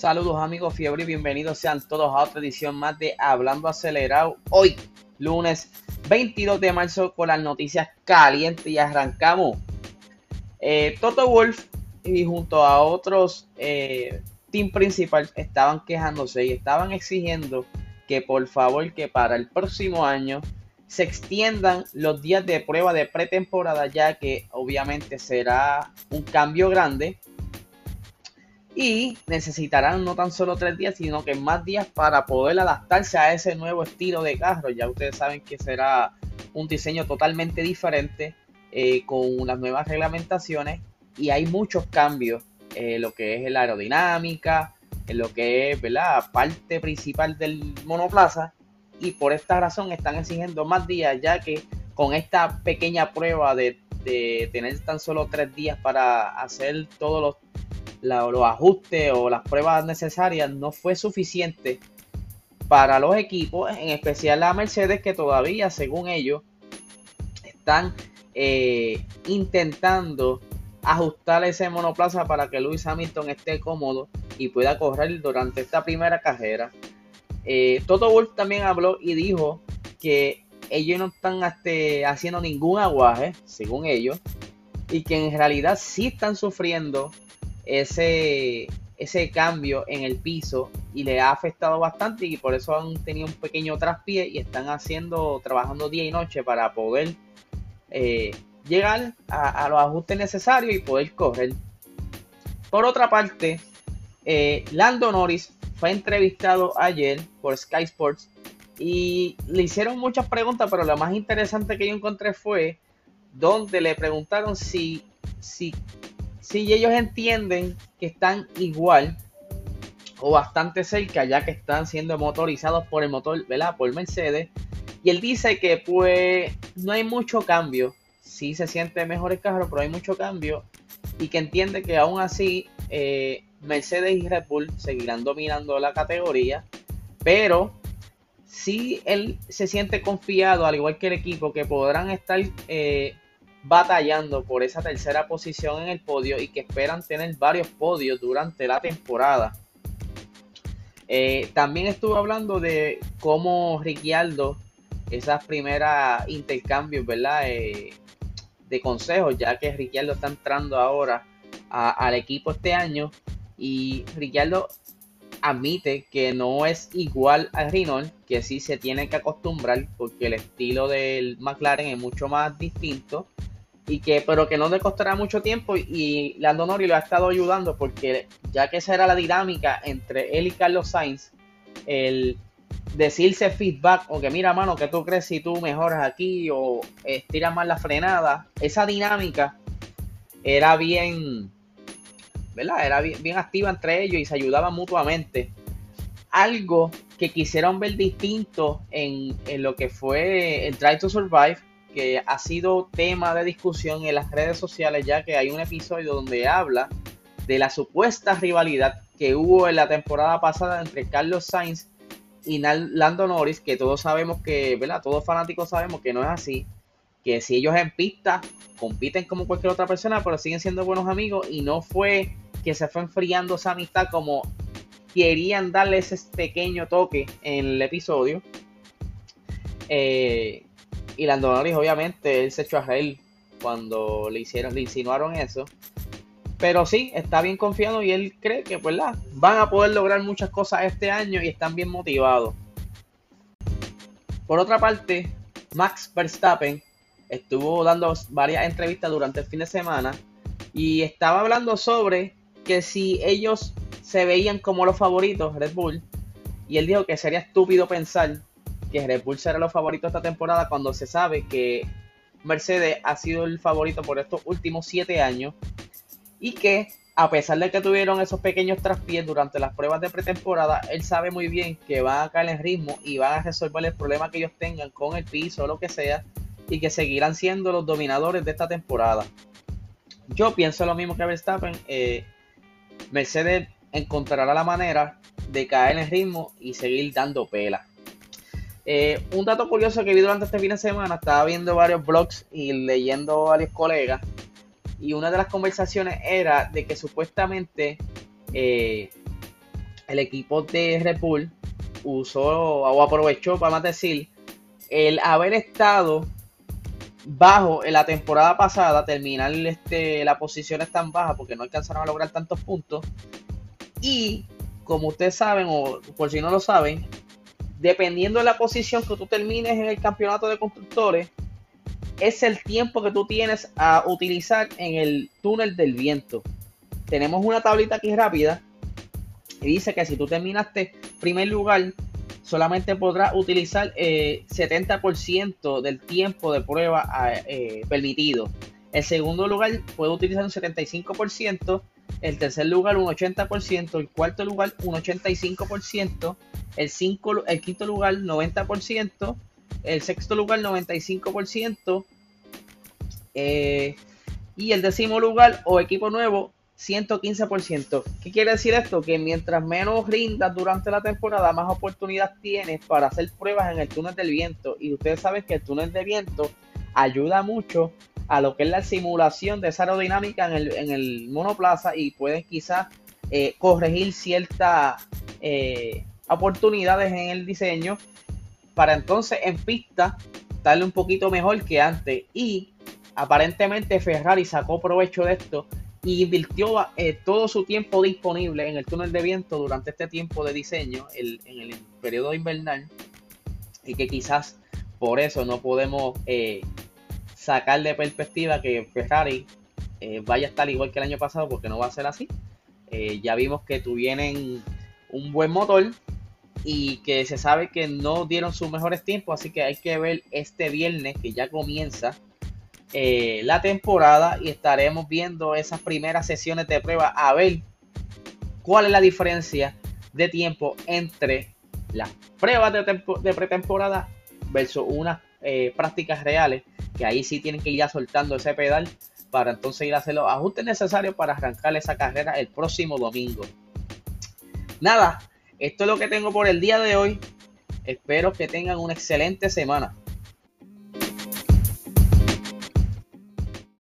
Saludos amigos Fiebre y bienvenidos sean todos a otra edición más de Hablando Acelerado. Hoy, lunes 22 de marzo, con las noticias calientes y arrancamos. Eh, Toto Wolf y junto a otros eh, team principal estaban quejándose y estaban exigiendo que por favor que para el próximo año se extiendan los días de prueba de pretemporada ya que obviamente será un cambio grande y necesitarán no tan solo tres días, sino que más días para poder adaptarse a ese nuevo estilo de carro. Ya ustedes saben que será un diseño totalmente diferente eh, con las nuevas reglamentaciones y hay muchos cambios en lo que es la aerodinámica, en lo que es la parte principal del monoplaza y por esta razón están exigiendo más días ya que con esta pequeña prueba de, de tener tan solo tres días para hacer todos los los ajustes o las pruebas necesarias no fue suficiente para los equipos, en especial la Mercedes, que todavía, según ellos, están eh, intentando ajustar ese monoplaza para que Lewis Hamilton esté cómodo y pueda correr durante esta primera carrera. Eh, Toto Wolff también habló y dijo que ellos no están este, haciendo ningún aguaje, según ellos, y que en realidad sí están sufriendo ese, ese cambio en el piso y le ha afectado bastante y por eso han tenido un pequeño traspié y están haciendo, trabajando día y noche para poder eh, llegar a, los ajustes necesarios y poder correr. Por otra parte, eh, Lando Norris fue entrevistado ayer por Sky Sports y le hicieron muchas preguntas, pero lo más interesante que yo encontré fue donde le preguntaron si, si si ellos entienden que están igual o bastante cerca, ya que están siendo motorizados por el motor, ¿verdad? Por Mercedes. Y él dice que pues no hay mucho cambio. Sí se siente mejor el carro, pero hay mucho cambio. Y que entiende que aún así eh, Mercedes y Red Bull seguirán dominando la categoría. Pero sí él se siente confiado, al igual que el equipo, que podrán estar eh, batallando por esa tercera posición en el podio y que esperan tener varios podios durante la temporada. Eh, también estuvo hablando de cómo Ricciardo, esas primeras intercambios, ¿verdad? Eh, de consejos, ya que Ricciardo está entrando ahora al equipo este año y Ricciardo admite que no es igual al Renault, que sí se tiene que acostumbrar porque el estilo del McLaren es mucho más distinto y que pero que no le costará mucho tiempo y Lando Norris lo ha estado ayudando porque ya que esa era la dinámica entre él y Carlos Sainz el decirse feedback o que mira mano que tú crees si tú mejoras aquí o estiras más la frenada esa dinámica era bien ¿verdad? era bien, bien activa entre ellos y se ayudaban mutuamente algo que quisieron ver distinto en, en lo que fue el Try to Survive que ha sido tema de discusión en las redes sociales, ya que hay un episodio donde habla de la supuesta rivalidad que hubo en la temporada pasada entre Carlos Sainz y Lando Norris, que todos sabemos que, ¿verdad? Todos fanáticos sabemos que no es así, que si ellos en pista compiten como cualquier otra persona, pero siguen siendo buenos amigos y no fue que se fue enfriando esa amistad como querían darle ese pequeño toque en el episodio. Eh, y Lando Norris, obviamente, él se echó a reír cuando le hicieron, le insinuaron eso. Pero sí, está bien confiado y él cree que pues, la, van a poder lograr muchas cosas este año y están bien motivados. Por otra parte, Max Verstappen estuvo dando varias entrevistas durante el fin de semana y estaba hablando sobre que si ellos se veían como los favoritos, Red Bull, y él dijo que sería estúpido pensar que Red Bull será los favoritos esta temporada cuando se sabe que Mercedes ha sido el favorito por estos últimos siete años y que a pesar de que tuvieron esos pequeños traspiés durante las pruebas de pretemporada, él sabe muy bien que van a caer en ritmo y van a resolver el problema que ellos tengan con el piso o lo que sea y que seguirán siendo los dominadores de esta temporada. Yo pienso lo mismo que Verstappen. Eh, Mercedes encontrará la manera de caer en ritmo y seguir dando pela. Eh, un dato curioso que vi durante este fin de semana, estaba viendo varios blogs y leyendo varios colegas, y una de las conversaciones era de que supuestamente eh, el equipo de Red Bull usó o aprovechó, vamos a decir, el haber estado bajo en la temporada pasada, terminar este, la posición tan baja porque no alcanzaron a lograr tantos puntos. Y como ustedes saben, o por si no lo saben, dependiendo de la posición que tú termines en el campeonato de constructores, es el tiempo que tú tienes a utilizar en el túnel del viento. Tenemos una tablita aquí rápida y dice que si tú terminaste primer lugar, solamente podrás utilizar eh, 70% del tiempo de prueba eh, permitido. El segundo lugar puede utilizar un 75%, el tercer lugar un 80%, el cuarto lugar un 85%, el, cinco, el quinto lugar 90%, el sexto lugar 95%, eh, y el décimo lugar o equipo nuevo 115%. ¿Qué quiere decir esto? Que mientras menos rindas durante la temporada, más oportunidad tienes para hacer pruebas en el túnel del viento. Y ustedes saben que el túnel de viento ayuda mucho a lo que es la simulación de esa aerodinámica en el, en el monoplaza y pueden quizás eh, corregir ciertas eh, oportunidades en el diseño para entonces en pista darle un poquito mejor que antes. Y aparentemente Ferrari sacó provecho de esto y invirtió eh, todo su tiempo disponible en el túnel de viento durante este tiempo de diseño, en el periodo invernal, y que quizás por eso no podemos sacar de perspectiva que Ferrari eh, vaya a estar igual que el año pasado, porque no va a ser así. ya vimos que tuvieron un buen motor y que se sabe que no dieron sus mejores tiempos, así que hay que ver este viernes que ya comienza eh, la temporada y estaremos viendo esas primeras sesiones de prueba a ver cuál es la diferencia de tiempo entre las pruebas de, pretemporada versus unas eh, prácticas reales que ahí sí tienen que ir ya soltando ese pedal para entonces ir a hacer los ajustes necesarios para arrancar esa carrera el próximo domingo. Nada, esto es lo que tengo por el día de hoy. Espero que tengan una excelente semana.